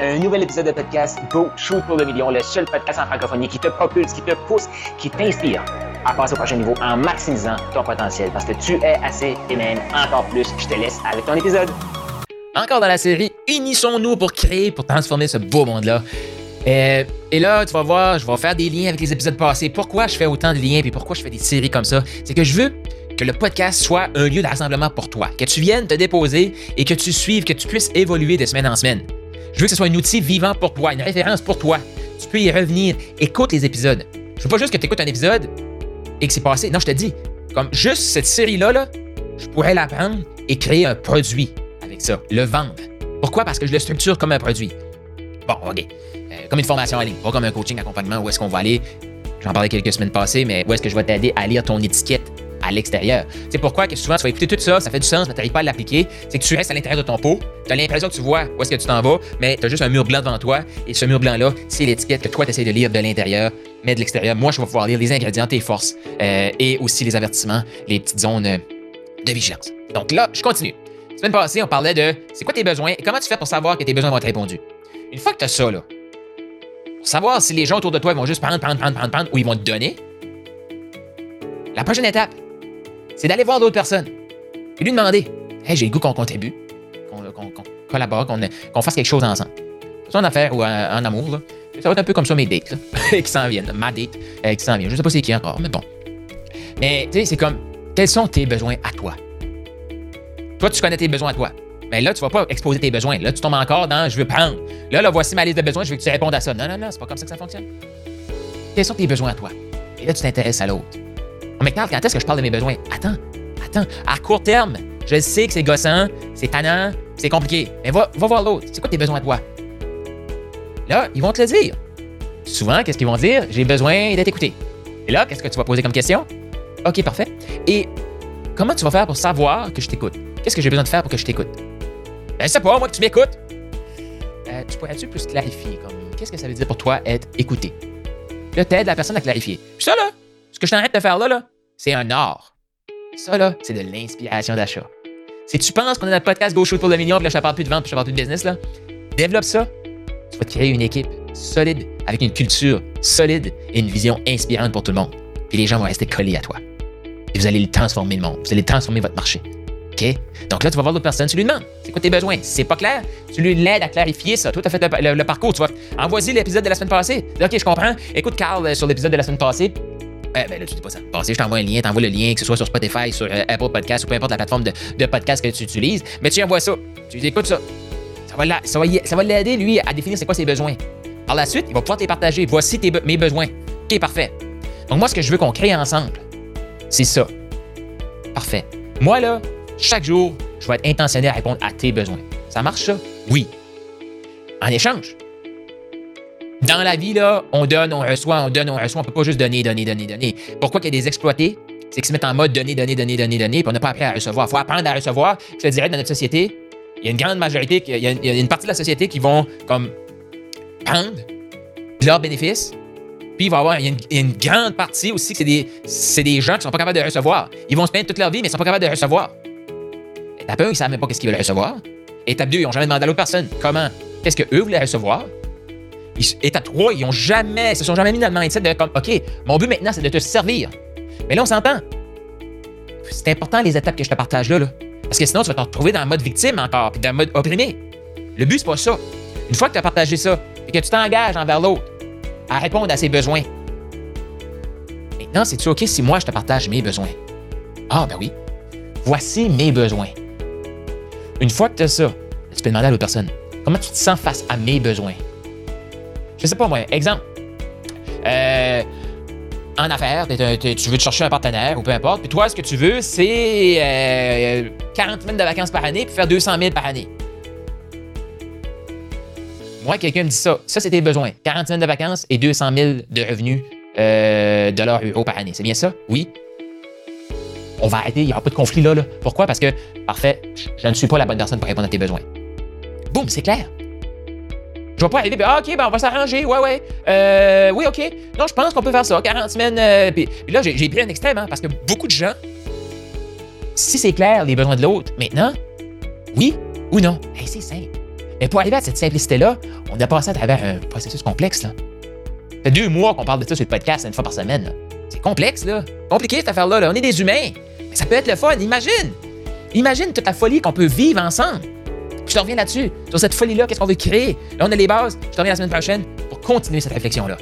Un nouvel épisode de podcast Go Shoot pour le million, le seul podcast en francophonie qui te propulse, qui te pousse, qui t'inspire à passer au prochain niveau en maximisant ton potentiel parce que tu es assez et même encore plus. Je te laisse avec ton épisode. Encore dans la série, unissons-nous pour créer, pour transformer ce beau monde-là. Euh, et là, tu vas voir, je vais faire des liens avec les épisodes passés. Pourquoi je fais autant de liens et pourquoi je fais des séries comme ça? C'est que je veux que le podcast soit un lieu de rassemblement pour toi, que tu viennes te déposer et que tu suives, que tu puisses évoluer de semaine en semaine. Je veux que ce soit un outil vivant pour toi, une référence pour toi. Tu peux y revenir. Écoute les épisodes. Je veux pas juste que tu écoutes un épisode et que c'est passé. Non, je te dis, comme juste cette série-là, là, je pourrais la prendre et créer un produit avec ça, le vendre. Pourquoi? Parce que je le structure comme un produit. Bon, OK. Euh, comme une formation en ligne, pas comme un coaching accompagnement où est-ce qu'on va aller? J'en parlais quelques semaines passées, mais où est-ce que je vais t'aider à lire ton étiquette? À l'extérieur. C'est pourquoi que souvent tu vas écouter tout ça, ça fait du sens, mais tu n'arrives pas à l'appliquer. C'est que tu restes à l'intérieur de ton pot, tu as l'impression que tu vois où est-ce que tu t'en vas, mais tu as juste un mur blanc devant toi, et ce mur blanc-là, c'est l'étiquette que toi tu essaies de lire de l'intérieur, mais de l'extérieur. Moi, je vais pouvoir lire les ingrédients, tes forces, euh, et aussi les avertissements, les petites zones de vigilance. Donc là, je continue. La semaine passée, on parlait de c'est quoi tes besoins? Et comment tu fais pour savoir que tes besoins vont être répondus. Une fois que tu as ça, là, pour savoir si les gens autour de toi vont juste prendre, prendre, prendre, prendre, prendre, ou ils vont te donner, la prochaine étape, c'est d'aller voir d'autres personnes et lui demander Hey, j'ai le goût qu'on contribue, qu'on collabore, qu'on fasse quelque chose ensemble. C'est en affaire ou en, amour, là. ça va être un peu comme ça mes dates là, qui s'en viennent. Ma date euh, qui s'en vient. Je sais pas c'est qui encore, mais bon. Mais tu sais, c'est comme quels sont tes besoins à toi? Toi, tu connais tes besoins à toi. Mais là, tu vas pas exposer tes besoins. Là, tu tombes encore dans je veux prendre. Là, là, voici ma liste de besoins, je veux que tu répondes à ça. Non, non, non, c'est pas comme ça que ça fonctionne. Quels sont tes besoins à toi? Et là, tu t'intéresses à l'autre. Mais quand est-ce que je parle de mes besoins? Attends, attends. À court terme, je sais que c'est gossant, c'est tannant, c'est compliqué. Mais va, va voir l'autre. C'est quoi tes besoins à toi? Là, ils vont te le dire. Souvent, qu'est-ce qu'ils vont dire? J'ai besoin d'être écouté. Et là, qu'est-ce que tu vas poser comme question? OK, parfait. Et comment tu vas faire pour savoir que je t'écoute? Qu'est-ce que j'ai besoin de faire pour que je t'écoute? Ben, c'est pas, moi, que tu m'écoutes. Euh, tu pourrais-tu plus clarifier? Comme, qu'est-ce que ça veut dire pour toi être écouté? Là, t'aides la personne à clarifier. Puis ça, là, ce que je t'arrête de faire là, là, c'est un art. Ça, là, c'est de l'inspiration d'achat. Si tu penses qu'on a notre podcast Go Shoot pour le million, puis là, je te parle plus de vente, puis je te parle plus de business, là, développe ça. Tu vas te créer une équipe solide, avec une culture solide et une vision inspirante pour tout le monde. Puis les gens vont rester collés à toi. Et vous allez le transformer le monde. Vous allez transformer votre marché. OK? Donc là, tu vas voir d'autres personnes, tu lui demandes c'est quoi tes besoins? Si c'est pas clair, tu lui l'aides à clarifier ça. Toi, tu as fait le, parcours. Tu vas envoyer l'épisode de la semaine passée. OK, je comprends. Écoute, Carl, euh, sur l'épisode de la semaine passée, eh ben là, tu dis pas ça. Passé, je t'envoie un lien, t'envoies le lien, que ce soit sur Spotify, sur euh, Apple Podcast ou peu importe la plateforme de, podcast que tu utilises. Mais tu envoies ça. Tu dis, écoute ça. Ça va, ça va, ça va l'aider, lui, à définir c'est quoi ses besoins. Par la suite, il va pouvoir te partager. Voici tes, mes besoins. OK, parfait. Donc, moi, ce que je veux qu'on crée ensemble, c'est ça. Parfait. Moi, là, chaque jour, je vais être intentionnel à répondre à tes besoins. Ça marche, ça? Oui. En échange, dans la vie, là, on donne, on reçoit, on donne, on reçoit. On peut pas juste donner, donner, donner, donner. Pourquoi qu'il y a des exploités? C'est qu'ils se mettent en mode donner, donner, donner, donner, donner, puis on n'a pas appris à recevoir. Il faut apprendre à recevoir. Je te dirais, dans notre société, il y a une grande majorité, il y a une, partie de la société qui vont comme prendre leurs bénéfices, puis il va y avoir une, grande partie aussi que c'est des, des gens qui sont pas capables de recevoir. Ils vont se plaindre toute leur vie, mais ils sont pas capables de recevoir. Étape 1, ils savent même pas qu'est-ce qu'ils veulent recevoir. Étape 2, ils n'ont jamais demandé à l'autre personne comment, qu'est-ce qu'eux voulaient recevoir. Étape 3, ils ont jamais, se sont jamais mis dans le mindset de comme, OK, mon but maintenant, c'est de te servir. Mais là, on s'entend. C'est important les étapes que je te partage là, Parce que sinon, tu vas te retrouver dans le mode victime encore, puis dans le mode opprimé. Le but, c'est pas ça. Une fois que tu as partagé ça, et que tu t'engages envers l'autre à répondre à ses besoins, maintenant, c'est-tu OK si moi, je te partage mes besoins? Ah, ben oui. Voici mes besoins. Une fois que tu as ça, tu peux demander à l'autre personne comment tu te sens face à mes besoins? Je sais pas moi, exemple. Euh, en affaires, tu veux te chercher un partenaire ou peu importe, puis toi, ce que tu veux, c'est 40 euh, semaines de vacances par année puis faire 200 000 par année. Moi, quelqu'un me dit ça. Ça, c'est tes besoins. 40 semaines de vacances et 200 000 de revenus euh, dollars euros par année. C'est bien ça? Oui. On va arrêter. Il n'y aura pas de conflit là, là. Pourquoi? Parce que, parfait, je ne suis pas la bonne personne pour répondre à tes besoins. Boum, c'est clair. Je vais pas arriver, ah, OK, ben, on va s'arranger, ouais, ouais. Euh, oui, OK. Non, je pense qu'on peut faire ça, 40 semaines. Euh, puis, là, j'ai pris un extrême, hein, parce que beaucoup de gens, si c'est clair, les besoins de l'autre, maintenant, oui ou non? c'est simple. Et pour arriver à cette simplicité-là, on a passé à travers un processus complexe. Ça fait deux mois qu'on parle de ça sur le podcast une fois par semaine. C'est complexe, là. Compliqué, cette affaire-là. là. On est des humains. Mais ça peut être le fun. Imagine. Imagine toute la folie qu'on peut vivre ensemble. Je te reviens là-dessus. Sur cette folie-là, qu'est-ce qu'on veut créer? Là, on a les bases. Je te reviens la semaine prochaine pour continuer cette réflexion-là.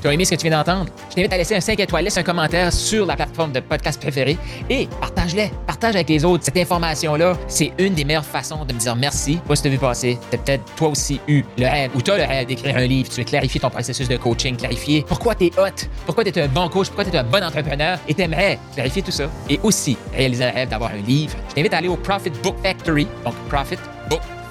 Tu as aimé ce que tu viens d'entendre? Je t'invite à laisser un 5 étoiles, laisse un commentaire sur la plateforme de podcast préférée et partage-les. Partage avec les autres. Cette information-là, c'est une des meilleures façons de me dire merci. Pas si tu as vu passer. Tu peut-être toi aussi eu le rêve ou tu as le rêve d'écrire un livre. Tu veux clarifier ton processus de coaching, clarifier pourquoi tu es hot, pourquoi tu es un bon coach, pourquoi tu es un bon entrepreneur et tu aimerais clarifier tout ça. Et aussi réaliser le rêve d'avoir un livre. Je t'invite à aller au Profit Book Factory, donc Profit